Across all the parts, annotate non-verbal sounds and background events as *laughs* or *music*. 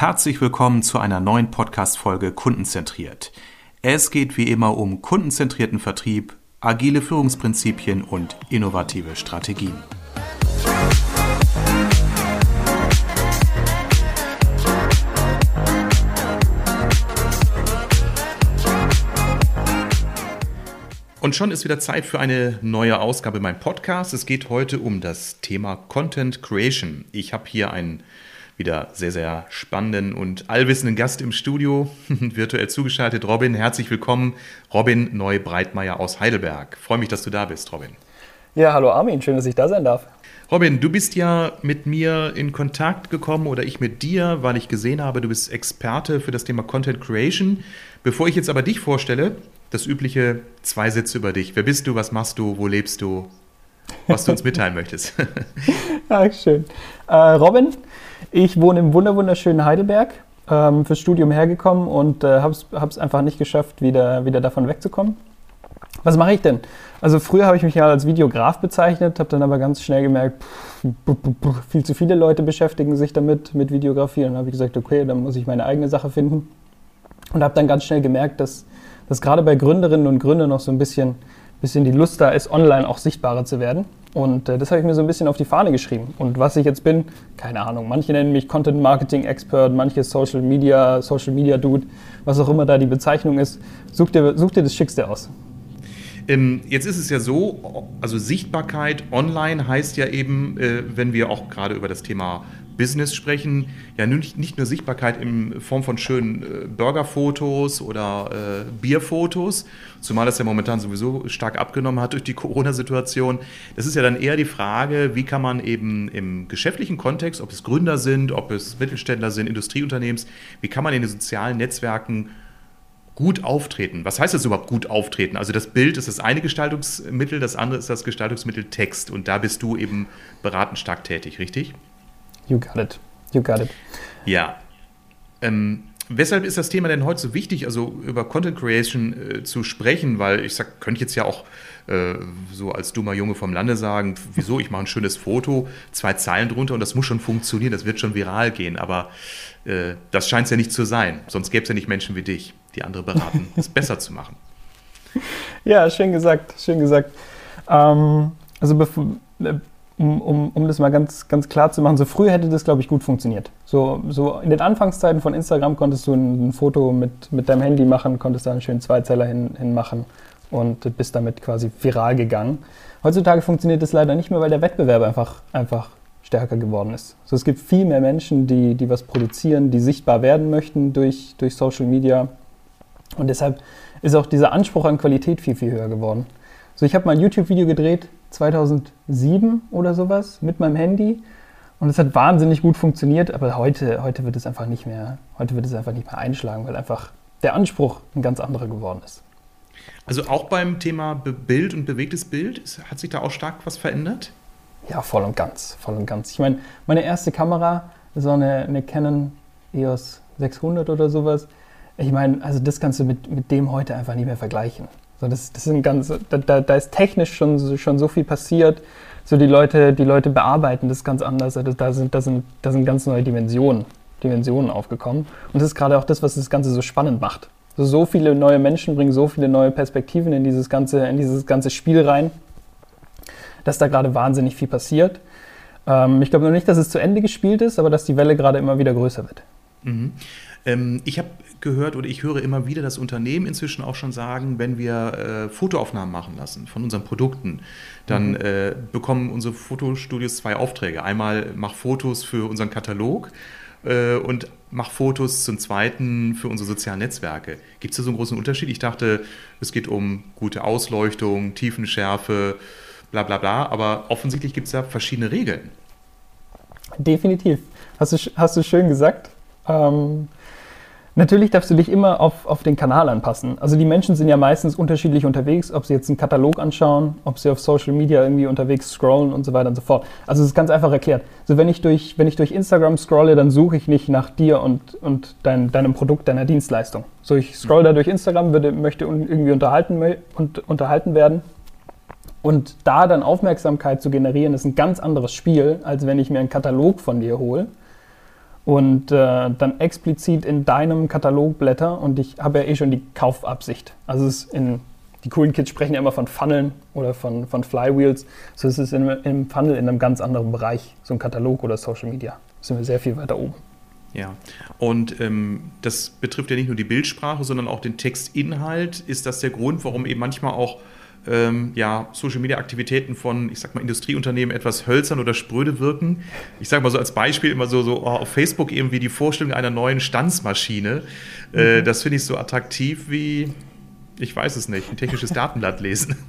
Herzlich willkommen zu einer neuen Podcast-Folge Kundenzentriert. Es geht wie immer um kundenzentrierten Vertrieb, agile Führungsprinzipien und innovative Strategien. Und schon ist wieder Zeit für eine neue Ausgabe meinem Podcast. Es geht heute um das Thema Content Creation. Ich habe hier einen wieder sehr, sehr spannenden und allwissenden Gast im Studio, *laughs* virtuell zugeschaltet. Robin, herzlich willkommen. Robin Neu-Breitmeier aus Heidelberg. freue mich, dass du da bist, Robin. Ja, hallo Armin, schön, dass ich da sein darf. Robin, du bist ja mit mir in Kontakt gekommen oder ich mit dir, weil ich gesehen habe, du bist Experte für das Thema Content Creation. Bevor ich jetzt aber dich vorstelle, das übliche zwei Sätze über dich. Wer bist du, was machst du, wo lebst du, was du uns mitteilen möchtest. *laughs* Ach, schön. Äh, Robin, ich wohne im wunderschönen Heidelberg, ähm, fürs Studium hergekommen und äh, habe es einfach nicht geschafft, wieder, wieder davon wegzukommen. Was mache ich denn? Also früher habe ich mich ja als Videograf bezeichnet, habe dann aber ganz schnell gemerkt, viel zu viele Leute beschäftigen sich damit, mit Videografie. Und dann habe ich gesagt, okay, dann muss ich meine eigene Sache finden. Und habe dann ganz schnell gemerkt, dass, dass gerade bei Gründerinnen und Gründern noch so ein bisschen, bisschen die Lust da ist, online auch sichtbarer zu werden. Und äh, das habe ich mir so ein bisschen auf die Fahne geschrieben. Und was ich jetzt bin, keine Ahnung. Manche nennen mich Content Marketing Expert, manche Social Media, Social Media Dude, was auch immer da die Bezeichnung ist. Such dir, such dir das Schickste aus. Ähm, jetzt ist es ja so, also Sichtbarkeit online heißt ja eben, äh, wenn wir auch gerade über das Thema Business sprechen, ja nicht, nicht nur Sichtbarkeit in Form von schönen äh, Burgerfotos oder äh, Bierfotos, zumal das ja momentan sowieso stark abgenommen hat durch die *laughs* Corona-Situation. Das ist ja dann eher die Frage, wie kann man eben im geschäftlichen Kontext, ob es Gründer sind, ob es Mittelständler sind, Industrieunternehmens, wie kann man in den sozialen Netzwerken gut auftreten. Was heißt das überhaupt gut auftreten? Also das Bild ist das eine Gestaltungsmittel, das andere ist das Gestaltungsmittel Text und da bist du eben beratend stark tätig, richtig? You got it. You got it. Ja. Ähm, weshalb ist das Thema denn heute so wichtig, also über Content Creation äh, zu sprechen? Weil ich sag, könnte jetzt ja auch äh, so als dummer Junge vom Lande sagen, wieso, ich mache ein schönes Foto, zwei Zeilen drunter und das muss schon funktionieren, das wird schon viral gehen. Aber äh, das scheint es ja nicht zu sein. Sonst gäbe es ja nicht Menschen wie dich, die andere beraten, *laughs* es besser zu machen. Ja, schön gesagt, schön gesagt. Ähm, also bevor äh, um, um, um das mal ganz, ganz klar zu machen, so früh hätte das, glaube ich, gut funktioniert. So, so in den Anfangszeiten von Instagram konntest du ein, ein Foto mit, mit deinem Handy machen, konntest da einen schönen Zweizeiler hin, hin machen und bist damit quasi viral gegangen. Heutzutage funktioniert das leider nicht mehr, weil der Wettbewerb einfach, einfach stärker geworden ist. So, es gibt viel mehr Menschen, die, die was produzieren, die sichtbar werden möchten durch, durch Social Media. Und deshalb ist auch dieser Anspruch an Qualität viel, viel höher geworden. So, ich habe mal ein YouTube-Video gedreht, 2007 oder sowas mit meinem Handy. Und es hat wahnsinnig gut funktioniert, aber heute, heute wird es einfach nicht mehr, heute wird es einfach nicht mehr einschlagen, weil einfach der Anspruch ein ganz anderer geworden ist. Also auch beim Thema Bild und bewegtes Bild, hat sich da auch stark was verändert? Ja, voll und ganz, voll und ganz. Ich meine, meine erste Kamera, so eine, eine Canon EOS 600 oder sowas. Ich meine, also das kannst du mit, mit dem heute einfach nicht mehr vergleichen. So, das, das sind ganz, da, da, ist technisch schon, schon so viel passiert. So die Leute, die Leute bearbeiten das ganz anders. Also da sind, da sind, da sind ganz neue Dimensionen, Dimensionen aufgekommen. Und das ist gerade auch das, was das Ganze so spannend macht. So, so viele neue Menschen bringen so viele neue Perspektiven in dieses ganze, in dieses ganze Spiel rein, dass da gerade wahnsinnig viel passiert. Ähm, ich glaube noch nicht, dass es zu Ende gespielt ist, aber dass die Welle gerade immer wieder größer wird. Mhm. Ähm, ich habe gehört oder ich höre immer wieder, dass Unternehmen inzwischen auch schon sagen, wenn wir äh, Fotoaufnahmen machen lassen von unseren Produkten, dann mhm. äh, bekommen unsere Fotostudios zwei Aufträge. Einmal mach Fotos für unseren Katalog äh, und mach Fotos zum zweiten für unsere sozialen Netzwerke. Gibt es da so einen großen Unterschied? Ich dachte, es geht um gute Ausleuchtung, Tiefenschärfe, bla bla bla, aber offensichtlich gibt es da verschiedene Regeln. Definitiv. Hast du, hast du schön gesagt. Ähm, Natürlich darfst du dich immer auf, auf den Kanal anpassen. Also die Menschen sind ja meistens unterschiedlich unterwegs, ob sie jetzt einen Katalog anschauen, ob sie auf Social Media irgendwie unterwegs scrollen und so weiter und so fort. Also es ist ganz einfach erklärt. Also wenn ich durch, wenn ich durch Instagram scrolle, dann suche ich nicht nach dir und, und dein, deinem Produkt, deiner Dienstleistung. So ich scroll da durch Instagram, würde, möchte irgendwie unterhalten, und, unterhalten werden. Und da dann Aufmerksamkeit zu generieren, ist ein ganz anderes Spiel, als wenn ich mir einen Katalog von dir hole und äh, dann explizit in deinem Katalog blätter und ich habe ja eh schon die Kaufabsicht. Also es ist in, die coolen Kids sprechen ja immer von Funneln oder von, von Flywheels. So ist es in, im Funnel in einem ganz anderen Bereich, so ein Katalog oder Social Media. Da sind wir sehr viel weiter oben. Ja, und ähm, das betrifft ja nicht nur die Bildsprache, sondern auch den Textinhalt. Ist das der Grund, warum eben manchmal auch ähm, ja, Social-Media-Aktivitäten von, ich sag mal, Industrieunternehmen etwas hölzern oder spröde wirken. Ich sage mal so als Beispiel immer so, so oh, auf Facebook irgendwie die Vorstellung einer neuen Stanzmaschine. Äh, mhm. Das finde ich so attraktiv wie, ich weiß es nicht, ein technisches Datenblatt lesen. *laughs*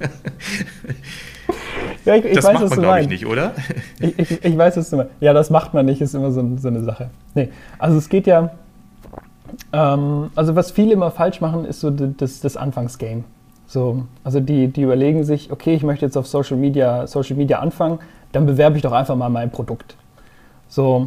ja, ich, ich das weiß, macht man, glaube ich, nicht, oder? *laughs* ich, ich, ich weiß es immer. Ja, das macht man nicht, ist immer so, so eine Sache. Nee, also es geht ja, ähm, also was viele immer falsch machen, ist so das, das Anfangsgame. So, also die, die überlegen sich, okay, ich möchte jetzt auf Social Media, Social Media anfangen, dann bewerbe ich doch einfach mal mein Produkt. So,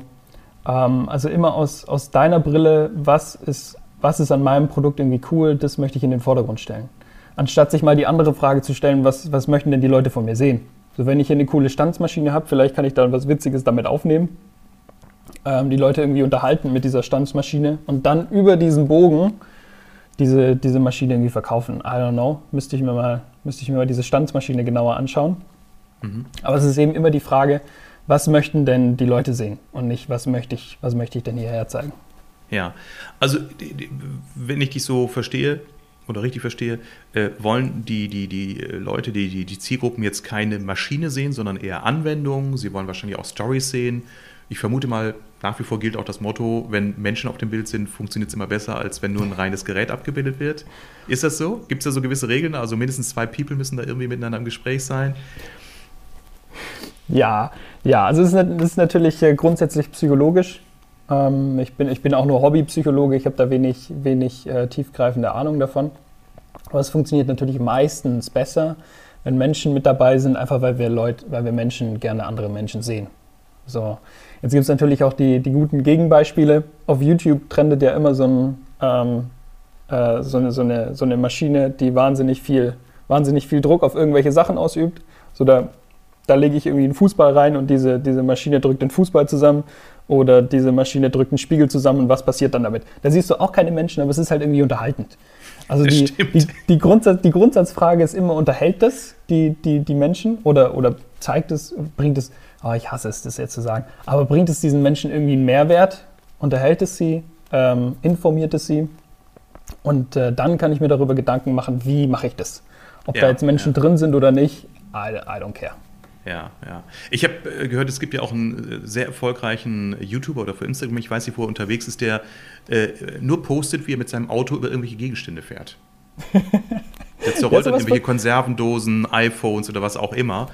ähm, also immer aus, aus deiner Brille, was ist, was ist an meinem Produkt irgendwie cool, das möchte ich in den Vordergrund stellen. Anstatt sich mal die andere Frage zu stellen, was, was möchten denn die Leute von mir sehen? So, wenn ich hier eine coole Stanzmaschine habe, vielleicht kann ich da was Witziges damit aufnehmen, ähm, die Leute irgendwie unterhalten mit dieser Stanzmaschine und dann über diesen Bogen diese, diese Maschine irgendwie verkaufen. I don't know. Müsste ich mir mal, müsste ich mir mal diese Standsmaschine genauer anschauen. Mhm. Aber es ist eben immer die Frage, was möchten denn die Leute sehen und nicht, was möchte ich, was möchte ich denn hierher zeigen. Ja, also wenn ich dich so verstehe oder richtig verstehe, äh, wollen die, die, die Leute, die, die, die Zielgruppen jetzt keine Maschine sehen, sondern eher Anwendungen. Sie wollen wahrscheinlich auch Stories sehen. Ich vermute mal, nach wie vor gilt auch das Motto, wenn Menschen auf dem Bild sind, funktioniert es immer besser, als wenn nur ein reines Gerät abgebildet wird. Ist das so? Gibt es da so gewisse Regeln? Also mindestens zwei People müssen da irgendwie miteinander im Gespräch sein. Ja, ja, also es ist, ist natürlich äh, grundsätzlich psychologisch. Ähm, ich, bin, ich bin auch nur Hobbypsychologe, ich habe da wenig, wenig äh, tiefgreifende Ahnung davon. Aber es funktioniert natürlich meistens besser, wenn Menschen mit dabei sind, einfach weil wir Leute, weil wir Menschen gerne andere Menschen sehen. So, Jetzt gibt es natürlich auch die, die guten Gegenbeispiele. Auf YouTube trendet ja immer so, ein, ähm, äh, so, eine, so, eine, so eine Maschine, die wahnsinnig viel, wahnsinnig viel Druck auf irgendwelche Sachen ausübt. So da, da lege ich irgendwie einen Fußball rein und diese, diese Maschine drückt den Fußball zusammen oder diese Maschine drückt einen Spiegel zusammen und was passiert dann damit? Da siehst du auch keine Menschen, aber es ist halt irgendwie unterhaltend. Also die, die, die, Grundsatz, die Grundsatzfrage ist immer, unterhält das die, die, die Menschen oder, oder zeigt es, bringt es oh, ich hasse es, das jetzt zu sagen, aber bringt es diesen Menschen irgendwie einen Mehrwert? Unterhält es sie? Ähm, informiert es sie? Und äh, dann kann ich mir darüber Gedanken machen, wie mache ich das? Ob ja, da jetzt Menschen ja. drin sind oder nicht, I, I don't care. Ja, ja. Ich habe äh, gehört, es gibt ja auch einen äh, sehr erfolgreichen YouTuber oder für Instagram, ich weiß nicht, wo er unterwegs ist, der äh, nur postet, wie er mit seinem Auto über irgendwelche Gegenstände fährt. *laughs* Der zerrollt dann irgendwelche Konservendosen, iPhones oder was auch immer.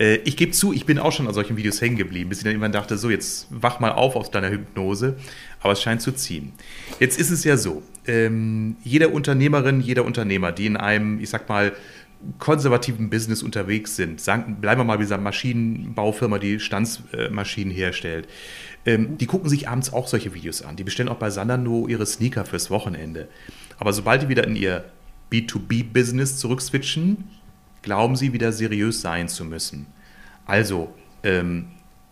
Äh, ich gebe zu, ich bin auch schon an solchen Videos hängen geblieben, bis ich dann irgendwann dachte, so, jetzt wach mal auf aus deiner Hypnose. Aber es scheint zu ziehen. Jetzt ist es ja so, ähm, jeder Unternehmerin, jeder Unternehmer, die in einem, ich sag mal, konservativen Business unterwegs sind, sagen, bleiben wir mal bei dieser Maschinenbaufirma, die Stanzmaschinen herstellt, ähm, die gucken sich abends auch solche Videos an. Die bestellen auch bei Sanando ihre Sneaker fürs Wochenende. Aber sobald die wieder in ihr B2B-Business zurückswitchen, glauben sie wieder seriös sein zu müssen. Also, ähm,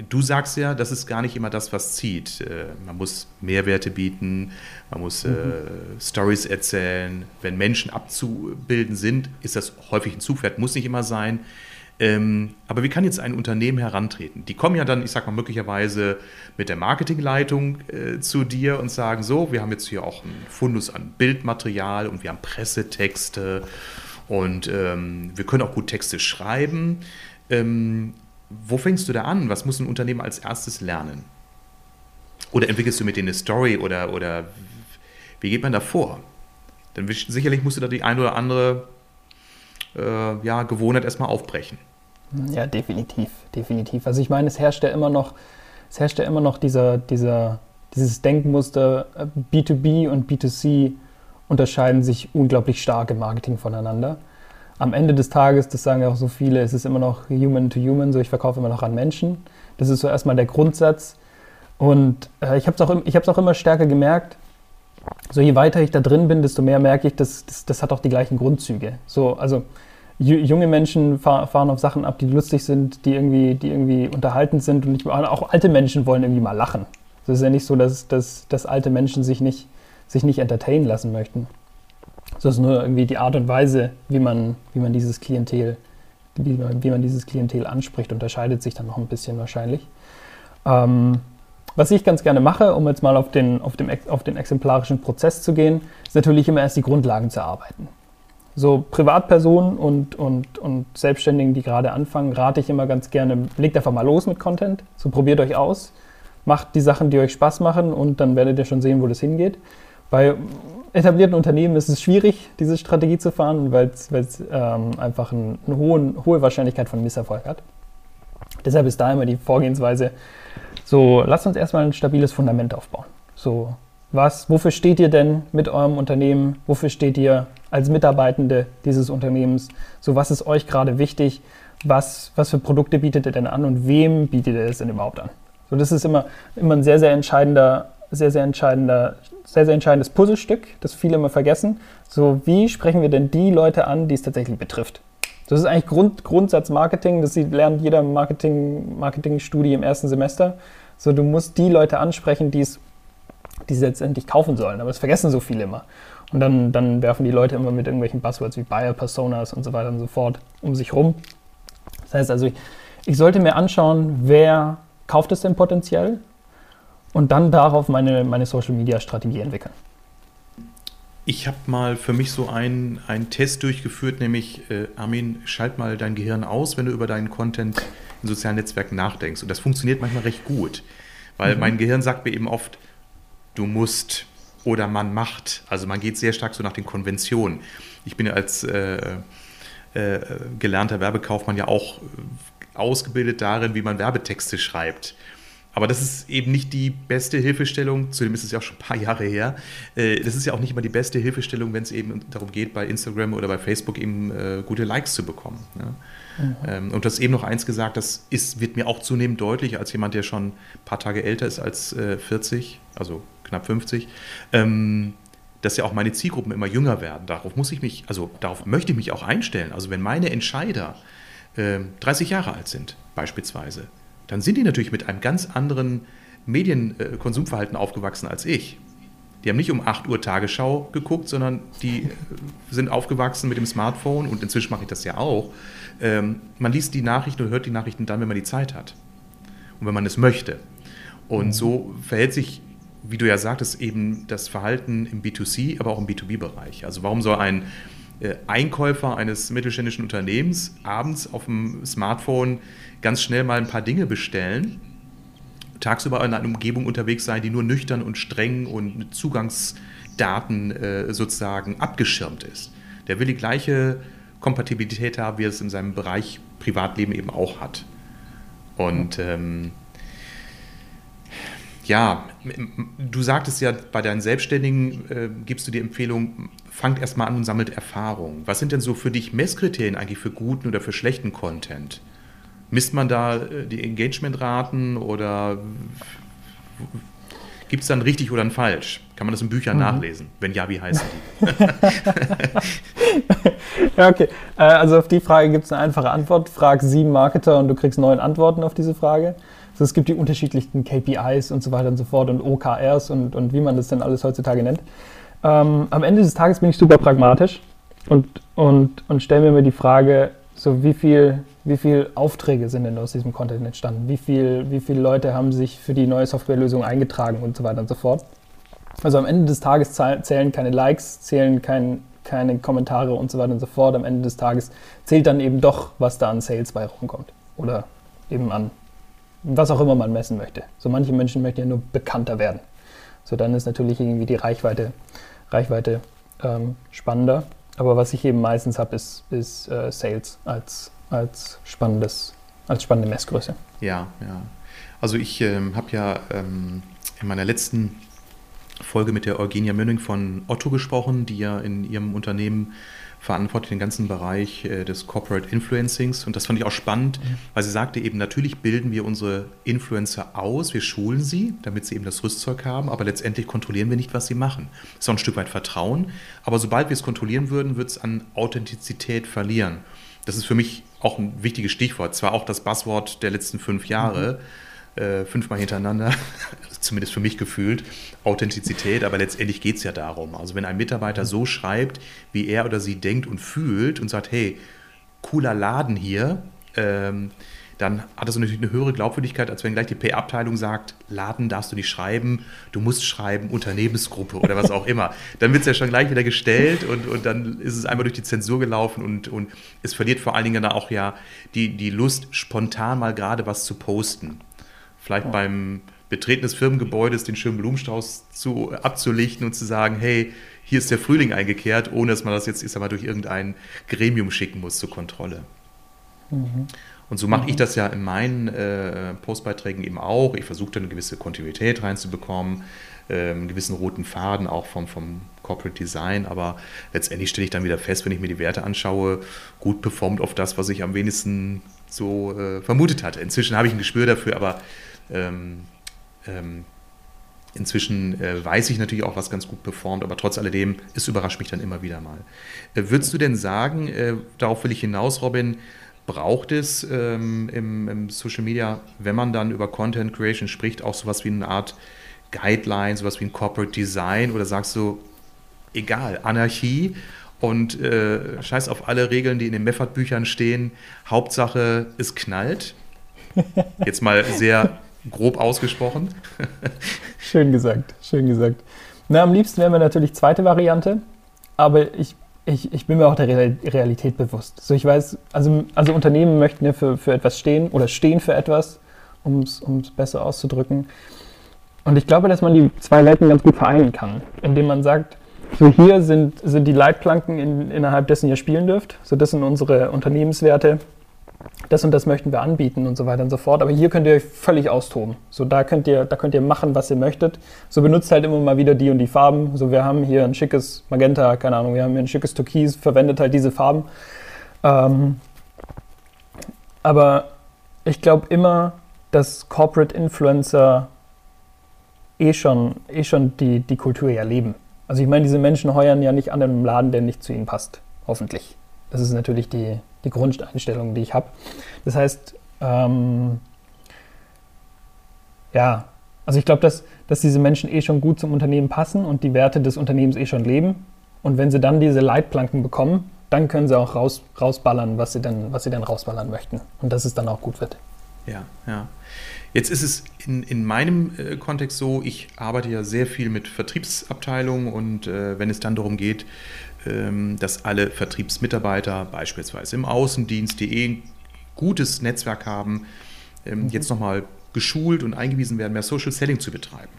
du sagst ja, das ist gar nicht immer das, was zieht. Äh, man muss Mehrwerte bieten, man muss äh, mhm. Stories erzählen. Wenn Menschen abzubilden sind, ist das häufig ein Zugpferd, muss nicht immer sein. Ähm, aber wie kann jetzt ein Unternehmen herantreten? Die kommen ja dann, ich sag mal, möglicherweise mit der Marketingleitung äh, zu dir und sagen: So, wir haben jetzt hier auch einen Fundus an Bildmaterial und wir haben Pressetexte und ähm, wir können auch gut Texte schreiben. Ähm, wo fängst du da an? Was muss ein Unternehmen als erstes lernen? Oder entwickelst du mit denen eine Story oder, oder wie geht man da vor? Dann sicherlich musst du da die ein oder andere äh, ja, Gewohnheit erstmal aufbrechen. Ja, definitiv, definitiv. Also ich meine, es herrscht ja immer noch, es herrscht ja immer noch dieser, dieser, dieses Denkmuster, B2B äh, und B2C unterscheiden sich unglaublich stark im Marketing voneinander. Am Ende des Tages, das sagen ja auch so viele, ist es immer noch human to human, so ich verkaufe immer noch an Menschen. Das ist so erstmal der Grundsatz. Und äh, ich habe es auch, auch immer stärker gemerkt, so je weiter ich da drin bin, desto mehr merke ich, dass das, das hat auch die gleichen Grundzüge. So, also junge Menschen fahren auf Sachen ab, die lustig sind, die irgendwie, die irgendwie unterhaltend sind und ich, auch alte Menschen wollen irgendwie mal lachen. Es ist ja nicht so, dass, dass, dass alte Menschen sich nicht, sich nicht entertainen lassen möchten. Es ist nur irgendwie die Art und Weise, wie man, wie man dieses Klientel, wie man, wie man dieses Klientel anspricht, unterscheidet sich dann noch ein bisschen wahrscheinlich. Ähm, was ich ganz gerne mache, um jetzt mal auf den, auf, dem, auf den exemplarischen Prozess zu gehen, ist natürlich immer erst die Grundlagen zu erarbeiten. So Privatpersonen und, und, und Selbstständigen, die gerade anfangen, rate ich immer ganz gerne, legt einfach mal los mit Content. So probiert euch aus, macht die Sachen, die euch Spaß machen und dann werdet ihr schon sehen, wo das hingeht. Bei etablierten Unternehmen ist es schwierig, diese Strategie zu fahren, weil es ähm, einfach ein, eine hohe, hohe Wahrscheinlichkeit von Misserfolg hat. Deshalb ist da immer die Vorgehensweise, so, lasst uns erstmal ein stabiles Fundament aufbauen. So, was, wofür steht ihr denn mit eurem Unternehmen? Wofür steht ihr als Mitarbeitende dieses Unternehmens? So, was ist euch gerade wichtig? Was, was für Produkte bietet ihr denn an und wem bietet ihr es denn überhaupt an? So, das ist immer, immer ein sehr, sehr entscheidender, sehr, sehr entscheidender, sehr, sehr entscheidendes Puzzlestück, das viele immer vergessen. So, wie sprechen wir denn die Leute an, die es tatsächlich betrifft? Das ist eigentlich Grund, Grundsatz Marketing, das lernt jeder Marketing, Marketingstudie im ersten Semester. So, du musst die Leute ansprechen, die es, die es letztendlich kaufen sollen. Aber das vergessen so viele immer. Und dann, dann werfen die Leute immer mit irgendwelchen Buzzwords wie Buyer Personas und so weiter und so fort um sich rum. Das heißt also, ich, ich sollte mir anschauen, wer kauft es denn potenziell und dann darauf meine, meine Social Media Strategie entwickeln. Ich habe mal für mich so einen, einen Test durchgeführt, nämlich, äh, Armin, schalt mal dein Gehirn aus, wenn du über deinen Content in sozialen Netzwerken nachdenkst. Und das funktioniert manchmal recht gut, weil mhm. mein Gehirn sagt mir eben oft, du musst oder man macht. Also man geht sehr stark so nach den Konventionen. Ich bin ja als äh, äh, gelernter Werbekaufmann ja auch ausgebildet darin, wie man Werbetexte schreibt. Aber das ist eben nicht die beste Hilfestellung, zudem ist es ja auch schon ein paar Jahre her. Äh, das ist ja auch nicht mal die beste Hilfestellung, wenn es eben darum geht, bei Instagram oder bei Facebook eben äh, gute Likes zu bekommen. Mhm. Und du hast eben noch eins gesagt, das ist, wird mir auch zunehmend deutlich, als jemand, der schon ein paar Tage älter ist als 40, äh, also knapp 50 ähm, dass ja auch meine Zielgruppen immer jünger werden. Darauf muss ich mich, also darauf möchte ich mich auch einstellen. Also wenn meine Entscheider äh, 30 Jahre alt sind, beispielsweise, dann sind die natürlich mit einem ganz anderen Medienkonsumverhalten aufgewachsen als ich. Die haben nicht um 8 Uhr Tagesschau geguckt, sondern die äh, sind aufgewachsen mit dem Smartphone und inzwischen mache ich das ja auch. Ähm, man liest die Nachrichten und hört die Nachrichten dann, wenn man die Zeit hat und wenn man es möchte. Und so verhält sich, wie du ja sagtest, eben das Verhalten im B2C, aber auch im B2B-Bereich. Also warum soll ein äh, Einkäufer eines mittelständischen Unternehmens abends auf dem Smartphone ganz schnell mal ein paar Dinge bestellen, tagsüber in einer Umgebung unterwegs sein, die nur nüchtern und streng und Zugangsdaten äh, sozusagen abgeschirmt ist. Der will die gleiche Kompatibilität haben, wie er es in seinem Bereich Privatleben eben auch hat. Und ähm, ja, du sagtest ja, bei deinen Selbstständigen äh, gibst du die Empfehlung, fangt erstmal an und sammelt Erfahrung. Was sind denn so für dich Messkriterien eigentlich für guten oder für schlechten Content? Misst man da äh, die Engagementraten oder gibt es dann richtig oder ein falsch? Kann man das in Büchern mhm. nachlesen? Wenn ja, wie heißen die? *laughs* ja, okay. Äh, also auf die Frage gibt es eine einfache Antwort. Frag sieben Marketer und du kriegst neun Antworten auf diese Frage. Also es gibt die unterschiedlichsten KPIs und so weiter und so fort und OKRs und, und wie man das denn alles heutzutage nennt. Ähm, am Ende des Tages bin ich super pragmatisch und, und, und stelle mir die Frage, so wie viel wie viele Aufträge sind denn aus diesem Content entstanden? Wie, viel, wie viele Leute haben sich für die neue Softwarelösung eingetragen und so weiter und so fort? Also am Ende des Tages zählen keine Likes, zählen kein, keine Kommentare und so weiter und so fort. Am Ende des Tages zählt dann eben doch, was da an Sales bei rumkommt. Oder eben an was auch immer man messen möchte. So manche Menschen möchten ja nur bekannter werden. So dann ist natürlich irgendwie die Reichweite, Reichweite ähm, spannender. Aber was ich eben meistens habe, ist, ist äh, Sales als, als, spannendes, als spannende Messgröße. Ja, ja. Also ich ähm, habe ja ähm, in meiner letzten Folge mit der Eugenia Mönning von Otto gesprochen, die ja in ihrem Unternehmen verantwortet den ganzen Bereich äh, des Corporate Influencings. Und das fand ich auch spannend, mhm. weil sie sagte eben, natürlich bilden wir unsere Influencer aus, wir schulen sie, damit sie eben das Rüstzeug haben, aber letztendlich kontrollieren wir nicht, was sie machen. Das ist auch ein Stück weit Vertrauen, aber sobald wir es kontrollieren würden, wird es an Authentizität verlieren. Das ist für mich auch ein wichtiges Stichwort, zwar auch das Buzzword der letzten fünf Jahre. Äh, fünfmal hintereinander, *laughs* zumindest für mich gefühlt, Authentizität, aber letztendlich geht es ja darum. Also wenn ein Mitarbeiter so schreibt, wie er oder sie denkt und fühlt und sagt, hey, cooler Laden hier, ähm, dann hat das natürlich eine höhere Glaubwürdigkeit, als wenn gleich die PR-Abteilung sagt, Laden darfst du nicht schreiben, du musst schreiben Unternehmensgruppe oder was auch immer. Dann wird es ja schon gleich wieder gestellt und, und dann ist es einmal durch die Zensur gelaufen und, und es verliert vor allen Dingen dann auch ja die, die Lust, spontan mal gerade was zu posten. Vielleicht ja. beim Betreten des Firmengebäudes den schönen Blumenstrauß zu, abzulichten und zu sagen, hey, hier ist der Frühling eingekehrt, ohne dass man das jetzt ich sag mal, durch irgendein Gremium schicken muss zur Kontrolle. Mhm. Und so mache mhm. ich das ja in meinen äh, Postbeiträgen eben auch. Ich versuche da eine gewisse Kontinuität reinzubekommen, äh, einen gewissen roten Faden auch vom, vom Corporate Design. Aber letztendlich stelle ich dann wieder fest, wenn ich mir die Werte anschaue, gut performt auf das, was ich am wenigsten so äh, vermutet hatte. Inzwischen habe ich ein Gespür dafür, aber ähm, ähm, Inzwischen äh, weiß ich natürlich auch, was ganz gut performt, aber trotz alledem, es überrascht mich dann immer wieder mal. Äh, würdest du denn sagen, äh, darauf will ich hinaus, Robin, braucht es ähm, im, im, Social Media, wenn man dann über Content Creation spricht, auch sowas wie eine Art Guideline, sowas wie ein Corporate Design oder sagst du, egal, Anarchie und äh, scheiß auf alle Regeln, die in den Meffert-Büchern stehen, Hauptsache es knallt? Jetzt mal sehr grob ausgesprochen. *laughs* schön gesagt, schön gesagt. Na, am liebsten wäre mir natürlich zweite Variante, aber ich ich, ich bin mir auch der Realität bewusst. So, ich weiß, also, also Unternehmen möchten ja für, für etwas stehen oder stehen für etwas, um es besser auszudrücken. Und ich glaube, dass man die zwei Welten ganz gut vereinen kann, indem man sagt, so hier sind, sind die Leitplanken, in, innerhalb dessen ihr spielen dürft. So, das sind unsere Unternehmenswerte das und das möchten wir anbieten und so weiter und so fort. Aber hier könnt ihr euch völlig austoben. So, da könnt ihr, da könnt ihr machen, was ihr möchtet. So benutzt halt immer mal wieder die und die Farben. So, wir haben hier ein schickes Magenta, keine Ahnung, wir haben hier ein schickes Türkis, verwendet halt diese Farben. Ähm, aber ich glaube immer, dass Corporate Influencer eh schon, eh schon die, die Kultur ja leben. Also ich meine, diese Menschen heuern ja nicht an einem Laden, der nicht zu ihnen passt. Hoffentlich. Das ist natürlich die, die Grundeinstellung, die ich habe. Das heißt, ähm, ja, also ich glaube, dass, dass diese Menschen eh schon gut zum Unternehmen passen und die Werte des Unternehmens eh schon leben. Und wenn sie dann diese Leitplanken bekommen, dann können sie auch raus, rausballern, was sie, denn, was sie denn rausballern möchten. Und dass es dann auch gut wird. Ja, ja. Jetzt ist es in, in meinem äh, Kontext so, ich arbeite ja sehr viel mit Vertriebsabteilungen und äh, wenn es dann darum geht, dass alle Vertriebsmitarbeiter beispielsweise im Außendienst, die eh ein gutes Netzwerk haben, ähm, mhm. jetzt nochmal geschult und eingewiesen werden, mehr Social Selling zu betreiben.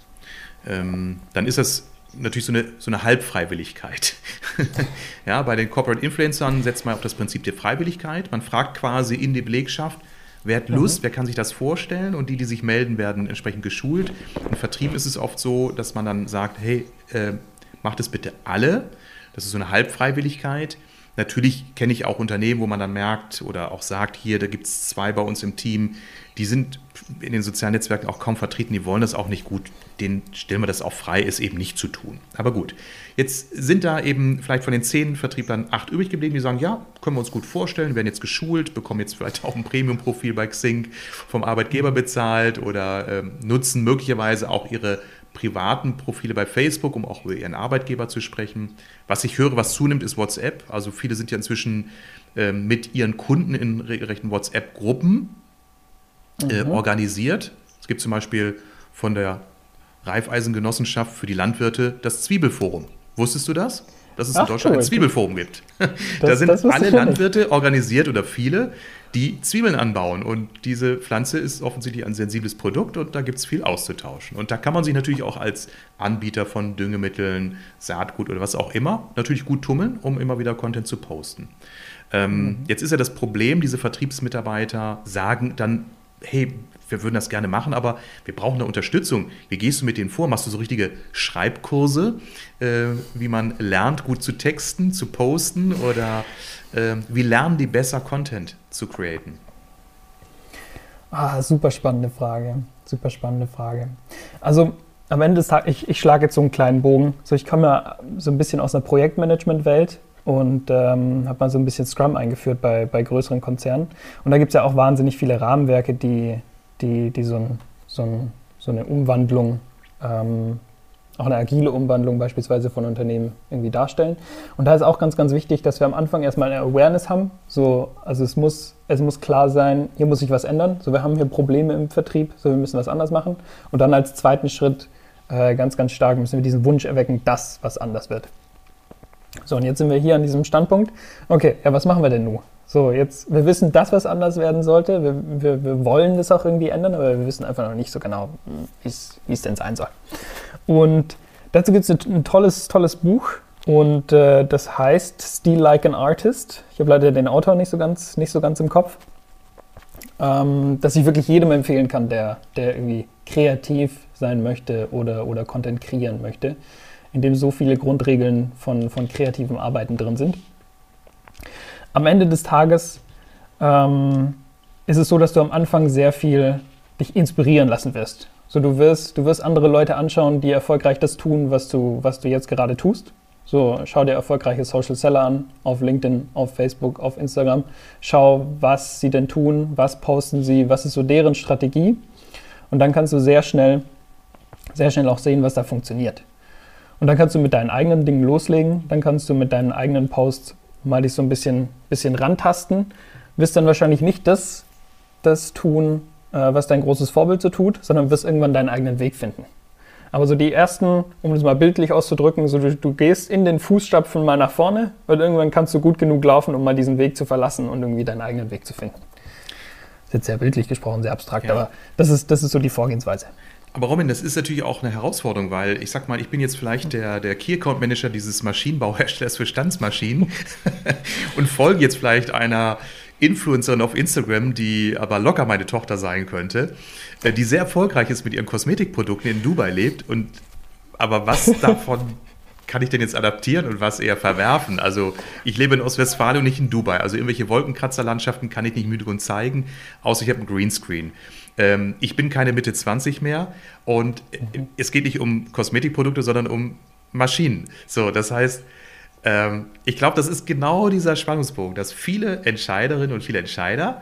Ähm, dann ist das natürlich so eine, so eine Halbfreiwilligkeit. *laughs* ja, bei den Corporate Influencern setzt man auf das Prinzip der Freiwilligkeit. Man fragt quasi in die Belegschaft, wer hat Lust, mhm. wer kann sich das vorstellen und die, die sich melden, werden entsprechend geschult. Im Vertrieb ist es oft so, dass man dann sagt, hey, äh, macht es bitte alle das ist so eine Halbfreiwilligkeit. Natürlich kenne ich auch Unternehmen, wo man dann merkt oder auch sagt, hier, da gibt es zwei bei uns im Team, die sind in den sozialen Netzwerken auch kaum vertreten, die wollen das auch nicht gut. Denen stellen wir das auch frei, es eben nicht zu tun. Aber gut, jetzt sind da eben vielleicht von den zehn Vertrieblern acht übrig geblieben, die sagen, ja, können wir uns gut vorstellen, werden jetzt geschult, bekommen jetzt vielleicht auch ein Premium-Profil bei Xing vom Arbeitgeber bezahlt oder äh, nutzen möglicherweise auch ihre privaten Profile bei Facebook, um auch über ihren Arbeitgeber zu sprechen. Was ich höre, was zunimmt, ist WhatsApp. Also viele sind ja inzwischen äh, mit ihren Kunden in regelrechten WhatsApp-Gruppen äh, mhm. organisiert. Es gibt zum Beispiel von der Raiffeisengenossenschaft für die Landwirte das Zwiebelforum. Wusstest du das? dass es Ach, in Deutschland cool. ein Zwiebelforum gibt. *laughs* Das, da sind alle Landwirte organisiert oder viele, die Zwiebeln anbauen. Und diese Pflanze ist offensichtlich ein sensibles Produkt und da gibt es viel auszutauschen. Und da kann man sich natürlich auch als Anbieter von Düngemitteln, Saatgut oder was auch immer natürlich gut tummeln, um immer wieder Content zu posten. Ähm, mhm. Jetzt ist ja das Problem, diese Vertriebsmitarbeiter sagen dann, hey, wir würden das gerne machen, aber wir brauchen eine Unterstützung. Wie gehst du mit denen vor? Machst du so richtige Schreibkurse, äh, wie man lernt, gut zu texten, zu posten oder äh, wie lernen die besser Content zu createn? Ah, super spannende Frage. Super spannende Frage. Also am Ende des Tages, ich, ich schlage jetzt so einen kleinen Bogen. So, ich komme ja so ein bisschen aus einer Projektmanagement-Welt und ähm, habe mal so ein bisschen Scrum eingeführt bei, bei größeren Konzernen. Und da gibt es ja auch wahnsinnig viele Rahmenwerke, die, die, die so, ein, so, ein, so eine Umwandlung ähm, auch eine agile Umwandlung beispielsweise von Unternehmen irgendwie darstellen. Und da ist auch ganz, ganz wichtig, dass wir am Anfang erstmal eine Awareness haben. So, also es muss, es muss klar sein, hier muss sich was ändern. So, wir haben hier Probleme im Vertrieb, so wir müssen was anders machen. Und dann als zweiten Schritt äh, ganz, ganz stark müssen wir diesen Wunsch erwecken, dass was anders wird. So, und jetzt sind wir hier an diesem Standpunkt. Okay, ja, was machen wir denn nun? So, jetzt, wir wissen, dass was anders werden sollte. Wir, wir, wir wollen das auch irgendwie ändern, aber wir wissen einfach noch nicht so genau, wie es denn sein soll. Und dazu gibt es ein, ein, tolles, tolles Buch und äh, das heißt Steal Like an Artist. Ich habe leider den Autor nicht so ganz, nicht so ganz im Kopf. Ähm, dass ich wirklich jedem empfehlen kann, der, der irgendwie kreativ sein möchte oder, oder Content kreieren möchte, in dem so viele Grundregeln von, von kreativem Arbeiten drin sind. Am Ende des Tages ähm, ist es so, dass du am Anfang sehr viel dich inspirieren lassen wirst. So, du wirst, du wirst andere Leute anschauen, die erfolgreich das tun, was du, was du jetzt gerade tust. So, schau dir erfolgreiche Social Seller an, auf LinkedIn, auf Facebook, auf Instagram. Schau, was sie denn tun, was posten sie, was ist so deren Strategie. Und dann kannst du sehr schnell, sehr schnell auch sehen, was da funktioniert. Und dann kannst du mit deinen eigenen Dingen loslegen. Dann kannst du mit deinen eigenen Posts mal dich so ein bisschen, bisschen rantasten. Wirst dann wahrscheinlich nicht das, das tun, äh, was dein großes Vorbild so tut, sondern wirst irgendwann deinen eigenen Weg finden. Aber so die ersten, um das mal bildlich auszudrücken, so du, du, gehst in den Fußstapfen mal nach vorne und irgendwann kannst du gut genug laufen, um mal diesen Weg zu verlassen und irgendwie deinen eigenen Weg zu finden. Das ist jetzt sehr bildlich gesprochen, sehr abstrakt, ja. aber das ist, das ist so die Vorgehensweise. Aber Robin, das ist natürlich auch eine Herausforderung, weil ich sag mal, ich bin jetzt vielleicht der, der Key Account Manager dieses Maschinenbauherstellers für Standsmaschinen *laughs* und folge jetzt vielleicht einer Influencerin auf Instagram, die aber locker meine Tochter sein könnte, äh, die sehr erfolgreich ist mit ihren Kosmetikprodukten in Dubai lebt. Und aber was *laughs* davon kann ich denn jetzt adaptieren und was eher verwerfen? Also ich lebe in Ostwestfalen und nicht in Dubai. Also irgendwelche Wolkenkratzerlandschaften kann ich nicht müde und zeigen, außer ich habe einen Greenscreen. Ähm, ich bin keine Mitte 20 mehr und mhm. es geht nicht um Kosmetikprodukte, sondern um Maschinen. So, das heißt, ähm, ich glaube, das ist genau dieser Spannungsbogen, dass viele Entscheiderinnen und viele Entscheider,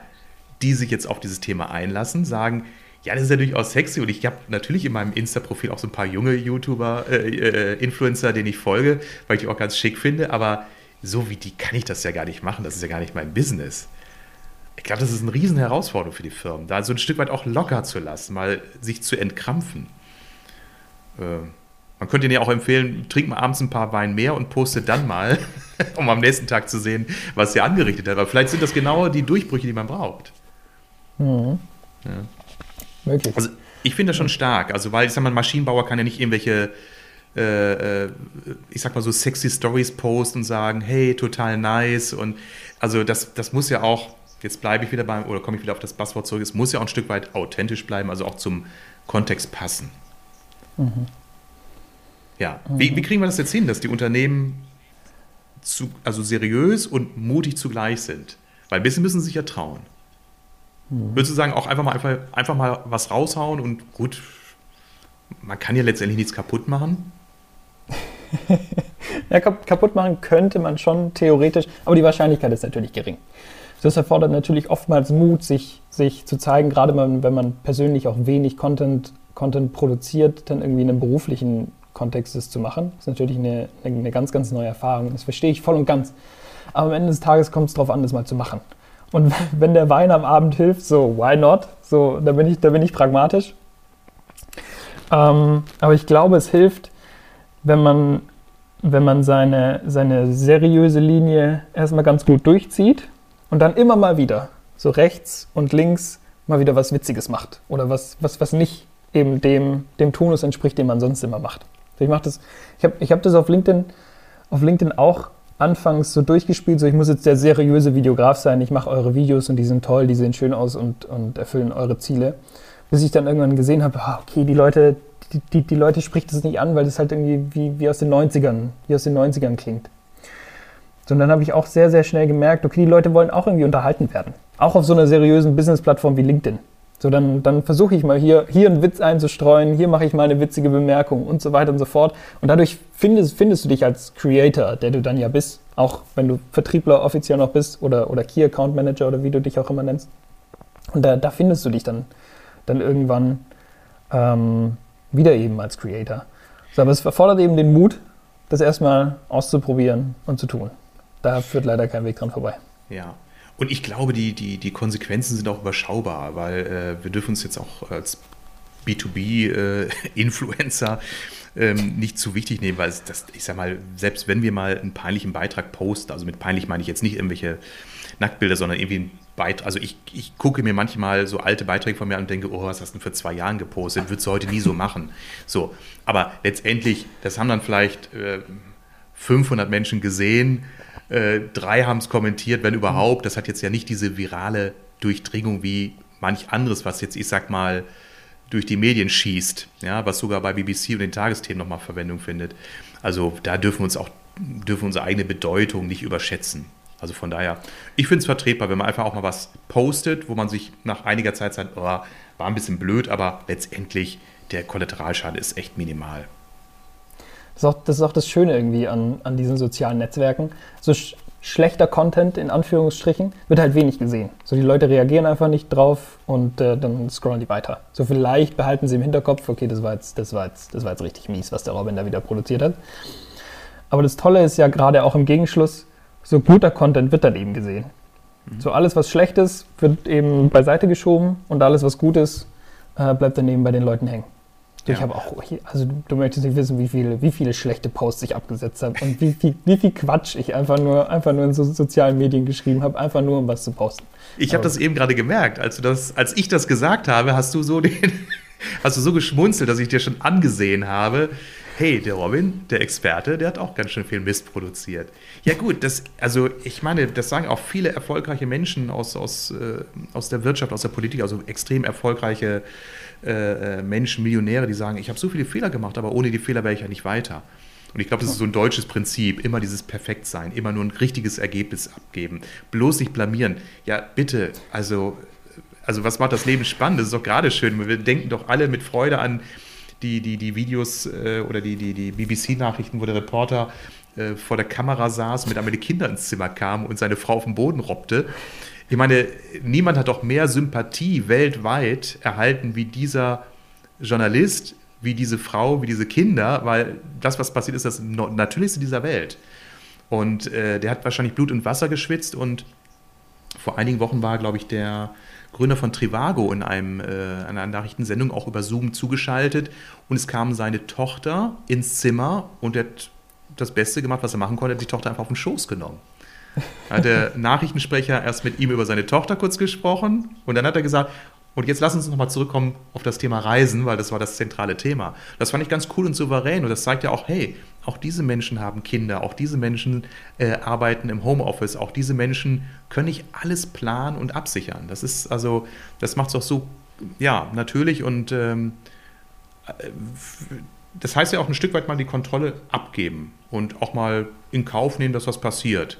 die sich jetzt auf dieses Thema einlassen, sagen, ja, das ist ja durchaus sexy und ich habe natürlich in meinem Insta-Profil auch so ein paar junge YouTuber, äh, äh, Influencer, denen ich folge, weil ich die auch ganz schick finde, aber so wie die kann ich das ja gar nicht machen, das ist ja gar nicht mein Business. Ich glaube, das ist eine riesen Herausforderung für die Firmen, da so ein Stück weit auch locker zu lassen, mal sich zu entkrampfen. Äh, man könnte Ihnen ja auch empfehlen, trink mal abends ein paar Wein mehr und poste dann mal, *laughs* um am nächsten Tag zu sehen, was Sie angerichtet hat. Aber vielleicht sind das genau die Durchbrüche, die man braucht. Mhm. Ja. Wirklich. Also ich finde das schon stark. Also, weil ich sag mal, ein Maschinenbauer kann ja nicht irgendwelche, äh, äh, ich sag mal so sexy Stories posten und sagen, hey, total nice. Und also das, das muss ja auch, jetzt bleibe ich wieder beim, oder komme ich wieder auf das Passwort zurück, es muss ja auch ein Stück weit authentisch bleiben, also auch zum Kontext passen. Mhm. Ja, mhm. wie, wie, kriegen wir das jetzt hin, dass die Unternehmen zu, also seriös und mutig zugleich sind? Weil ein bisschen müssen sie sich ja trauen. Mhm. Würdest du sagen, auch einfach mal, einfach, einfach mal was raushauen und gut, man kann ja letztendlich nichts kaputt machen? *laughs* ja, kaputt machen könnte man schon theoretisch, aber die Wahrscheinlichkeit ist natürlich gering. Das erfordert natürlich oftmals Mut, sich, sich zu zeigen, gerade wenn man persönlich auch wenig Content, Content produziert, dann irgendwie in einem beruflichen Kontextes zu machen. Das ist natürlich eine, eine ganz, ganz neue Erfahrung. Das verstehe ich voll und ganz. Aber am Ende des Tages kommt es darauf an, das mal zu machen. Und *laughs* wenn der Wein am Abend hilft, so, why not? So, da bin ich, da bin ich pragmatisch. Ähm, aber ich glaube, es hilft, wenn man, wenn man seine, seine seriöse Linie erstmal ganz gut durchzieht und dann immer mal wieder, so rechts und links, mal wieder was Witziges macht. Oder was, was, was nicht eben dem, dem Tonus entspricht, den man sonst immer macht. Ich mache ich habe ich hab das auf LinkedIn, auf LinkedIn auch anfangs so durchgespielt, so ich muss jetzt der seriöse Videograf sein, ich mache eure Videos und die sind toll, die sehen schön aus und, und erfüllen eure Ziele. Bis ich dann irgendwann gesehen habe, ah, okay, die Leute, die, die, die Leute spricht das nicht an, weil das halt irgendwie wie, wie aus den 90ern, wie aus den 90ern klingt. Und dann habe ich auch sehr, sehr schnell gemerkt, okay, die Leute wollen auch irgendwie unterhalten werden. Auch auf so einer seriösen Business-Plattform wie LinkedIn. So, dann, dann versuche ich mal hier, hier einen Witz einzustreuen, hier mache ich mal eine witzige Bemerkung und so weiter und so fort. Und dadurch findest, findest du dich als Creator, der du dann ja bist, auch wenn du Vertriebler offiziell noch bist oder, oder Key Account Manager oder wie du dich auch immer nennst. Und da, da findest du dich dann, dann irgendwann ähm, wieder eben als Creator. So, aber es erfordert eben den Mut, das erstmal auszuprobieren und zu tun. Da führt leider kein Weg dran vorbei. Ja. Und ich glaube, die, die, die Konsequenzen sind auch überschaubar, weil äh, wir dürfen uns jetzt auch als B2B-Influencer äh, *laughs* ähm, nicht zu wichtig nehmen, weil das, ich sag mal, selbst wenn wir mal einen peinlichen Beitrag posten, also mit peinlich meine ich jetzt nicht irgendwelche Nacktbilder, sondern irgendwie ein Beitrag, also ich, ich gucke mir manchmal so alte Beiträge von mir an und denke, oh, was hast du denn für zwei Jahren gepostet? Würdest du heute nie so machen. So, aber letztendlich, das haben dann vielleicht äh, 500 Menschen gesehen, äh, drei haben es kommentiert, wenn überhaupt. Das hat jetzt ja nicht diese virale Durchdringung wie manch anderes, was jetzt, ich sag mal, durch die Medien schießt, ja, was sogar bei BBC und den Tagesthemen nochmal Verwendung findet. Also da dürfen wir uns auch dürfen unsere eigene Bedeutung nicht überschätzen. Also von daher, ich finde es vertretbar, wenn man einfach auch mal was postet, wo man sich nach einiger Zeit sagt, oh, war ein bisschen blöd, aber letztendlich der Kollateralschaden ist echt minimal. Das ist auch das, ist auch das Schöne irgendwie an, an diesen sozialen Netzwerken. So sch schlechter Content in Anführungsstrichen wird halt wenig gesehen. So die Leute reagieren einfach nicht drauf und äh, dann scrollen die weiter. So vielleicht behalten sie im Hinterkopf, okay, das war jetzt, das war jetzt, das war jetzt richtig mies, was der Robin da wieder produziert hat. Aber das Tolle ist ja gerade auch im Gegenschluss, so guter Content wird dann eben gesehen. Mhm. So alles, was schlecht ist, wird eben beiseite geschoben und alles, was gut ist, äh, bleibt dann eben bei den Leuten hängen. Ja. Ich habe auch, also du möchtest nicht wissen, wie viele, wie viele schlechte Posts ich abgesetzt habe und wie viel, wie viel Quatsch ich einfach nur, einfach nur in so sozialen Medien geschrieben habe, einfach nur um was zu posten. Ich habe das eben gerade gemerkt, als, du das, als ich das gesagt habe, hast du so *laughs* den, hast du so geschmunzelt, dass ich dir schon angesehen habe, hey, der Robin, der Experte, der hat auch ganz schön viel Mist produziert. Ja gut, das, also ich meine, das sagen auch viele erfolgreiche Menschen aus, aus, äh, aus der Wirtschaft, aus der Politik, also extrem erfolgreiche äh, äh Menschen, Millionäre, die sagen, ich habe so viele Fehler gemacht, aber ohne die Fehler wäre ich ja nicht weiter. Und ich glaube, das ist so ein deutsches Prinzip, immer dieses Perfektsein, immer nur ein richtiges Ergebnis abgeben, bloß nicht blamieren. Ja, bitte, also, also was macht das Leben spannend? Das ist doch gerade schön. Wir denken doch alle mit Freude an die, die, die Videos äh, oder die, die, die BBC-Nachrichten, wo der Reporter äh, vor der Kamera saß, mit einmal die Kinder ins Zimmer kam und seine Frau auf den Boden robbte. Ich meine, niemand hat doch mehr Sympathie weltweit erhalten wie dieser Journalist, wie diese Frau, wie diese Kinder, weil das, was passiert ist, das Natürlichste dieser Welt. Und äh, der hat wahrscheinlich Blut und Wasser geschwitzt und vor einigen Wochen war, glaube ich, der Gründer von Trivago in einem, äh, einer Nachrichtensendung auch über Zoom zugeschaltet und es kam seine Tochter ins Zimmer und er hat das Beste gemacht, was er machen konnte, hat die Tochter einfach auf den Schoß genommen. Hat der Nachrichtensprecher erst mit ihm über seine Tochter kurz gesprochen und dann hat er gesagt, und jetzt lass uns nochmal zurückkommen auf das Thema Reisen, weil das war das zentrale Thema. Das fand ich ganz cool und souverän und das zeigt ja auch, hey, auch diese Menschen haben Kinder, auch diese Menschen äh, arbeiten im Homeoffice, auch diese Menschen können nicht alles planen und absichern. Das ist also, das macht es auch so, ja, natürlich und ähm, äh, das heißt ja auch ein Stück weit mal die Kontrolle abgeben und auch mal in Kauf nehmen, dass was passiert.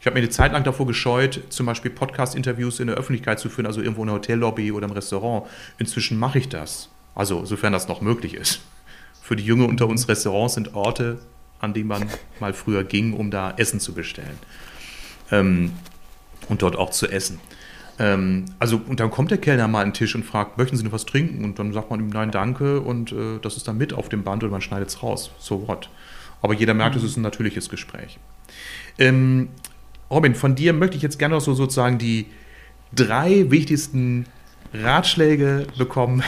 Ich habe mir eine Zeit lang davor gescheut, zum Beispiel Podcast-Interviews in der Öffentlichkeit zu führen, also irgendwo in einer Hotellobby oder im Restaurant. Inzwischen mache ich das. Also, sofern das noch möglich ist. Für die Jünger unter uns Restaurants sind Orte, an denen man mal früher ging, um da Essen zu bestellen. Ähm, und dort auch zu essen. Ähm, also, und dann kommt der Kellner mal an den Tisch und fragt, möchten Sie noch was trinken? Und dann sagt man ihm, nein, danke. Und äh, das ist dann mit auf dem Band oder man schneidet es raus. So what? Aber jeder merkt, es ist ein natürliches Gespräch. Ähm, Robin, von dir möchte ich jetzt gerne noch so sozusagen die drei wichtigsten Ratschläge bekommen.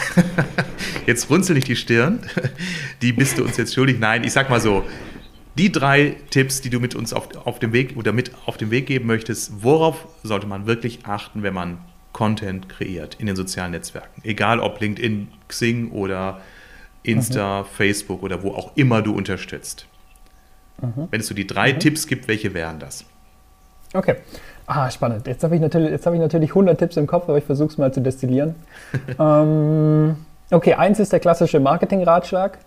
*laughs* jetzt runzel nicht die Stirn. Die bist du uns jetzt schuldig. Nein, ich sag mal so. Die drei Tipps, die du mit uns auf, auf dem Weg oder mit auf den Weg geben möchtest, worauf sollte man wirklich achten, wenn man Content kreiert in den sozialen Netzwerken? Egal ob LinkedIn, Xing oder Insta, mhm. Facebook oder wo auch immer du unterstützt. Mhm. Wenn es so die drei mhm. Tipps gibt, welche wären das? Okay. Ah, spannend. Jetzt habe ich, natürlich, hab ich natürlich 100 Tipps im Kopf, aber ich versuche es mal zu destillieren. *laughs* ähm, okay, eins ist der klassische Marketing-Ratschlag.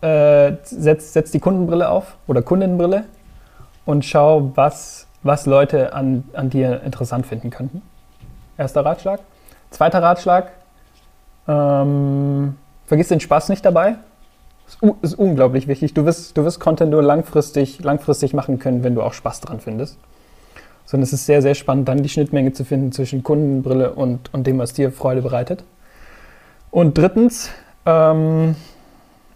Äh, setz, setz die Kundenbrille auf oder Kundenbrille und schau, was, was Leute an, an dir interessant finden könnten. Erster Ratschlag. Zweiter Ratschlag, ähm, vergiss den Spaß nicht dabei. Ist, ist unglaublich wichtig. Du wirst, du wirst Content nur langfristig, langfristig machen können, wenn du auch Spaß dran findest sondern es ist sehr, sehr spannend, dann die Schnittmenge zu finden zwischen Kundenbrille und, und dem, was dir Freude bereitet. Und drittens, ähm,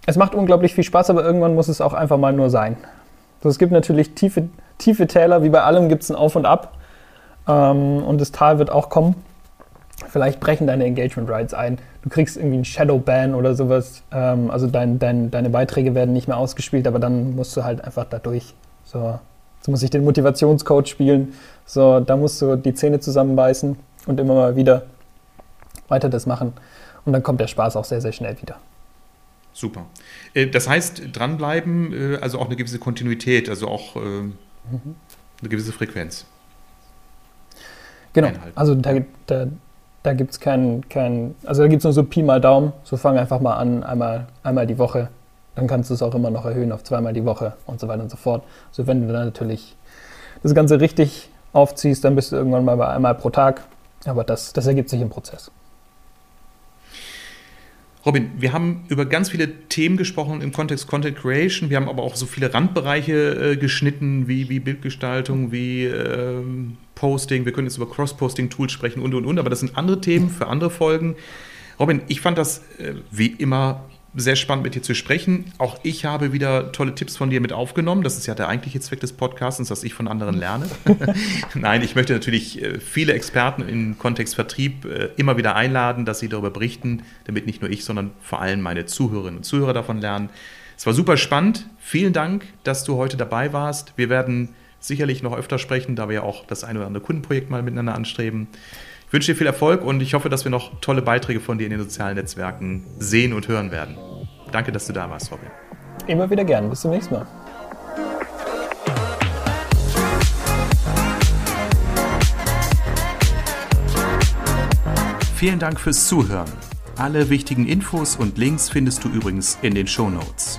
es macht unglaublich viel Spaß, aber irgendwann muss es auch einfach mal nur sein. So, es gibt natürlich tiefe, tiefe Täler, wie bei allem gibt es ein Auf und Ab. Ähm, und das Tal wird auch kommen. Vielleicht brechen deine Engagement Rights ein. Du kriegst irgendwie einen Shadow Ban oder sowas. Ähm, also dein, dein, deine Beiträge werden nicht mehr ausgespielt, aber dann musst du halt einfach da durch. So, jetzt muss ich den Motivationscode spielen. So, da musst du die Zähne zusammenbeißen und immer mal wieder weiter das machen. Und dann kommt der Spaß auch sehr, sehr schnell wieder. Super. Äh, das heißt, dranbleiben, äh, also auch eine gewisse Kontinuität, also auch äh, mhm. eine gewisse Frequenz. Genau. Einhalten. Also da, da, da gibt es keinen, kein, also da gibt es nur so Pi mal Daumen. So fang einfach mal an, einmal, einmal die Woche. Dann kannst du es auch immer noch erhöhen auf zweimal die Woche und so weiter und so fort. So wenn du dann natürlich das Ganze richtig aufziehst, dann bist du irgendwann mal bei einmal pro Tag. Aber das, das ergibt sich im Prozess. Robin, wir haben über ganz viele Themen gesprochen im Kontext Content Creation. Wir haben aber auch so viele Randbereiche äh, geschnitten, wie, wie Bildgestaltung, wie ähm, Posting. Wir können jetzt über Cross-Posting-Tools sprechen und, und, und. Aber das sind andere Themen für andere Folgen. Robin, ich fand das äh, wie immer sehr spannend mit dir zu sprechen. Auch ich habe wieder tolle Tipps von dir mit aufgenommen. Das ist ja der eigentliche Zweck des Podcasts, dass ich von anderen lerne. *laughs* Nein, ich möchte natürlich äh, viele Experten im Kontext Vertrieb äh, immer wieder einladen, dass sie darüber berichten, damit nicht nur ich, sondern vor allem meine Zuhörerinnen und Zuhörer davon lernen. Es war super spannend. Vielen Dank, dass du heute dabei warst. Wir werden sicherlich noch öfter sprechen, da wir ja auch das ein oder andere Kundenprojekt mal miteinander anstreben. Ich wünsche dir viel Erfolg und ich hoffe, dass wir noch tolle Beiträge von dir in den sozialen Netzwerken sehen und hören werden. Danke, dass du da warst, Robin. Immer wieder gern. Bis zum nächsten Mal. Vielen Dank fürs Zuhören. Alle wichtigen Infos und Links findest du übrigens in den Show Notes.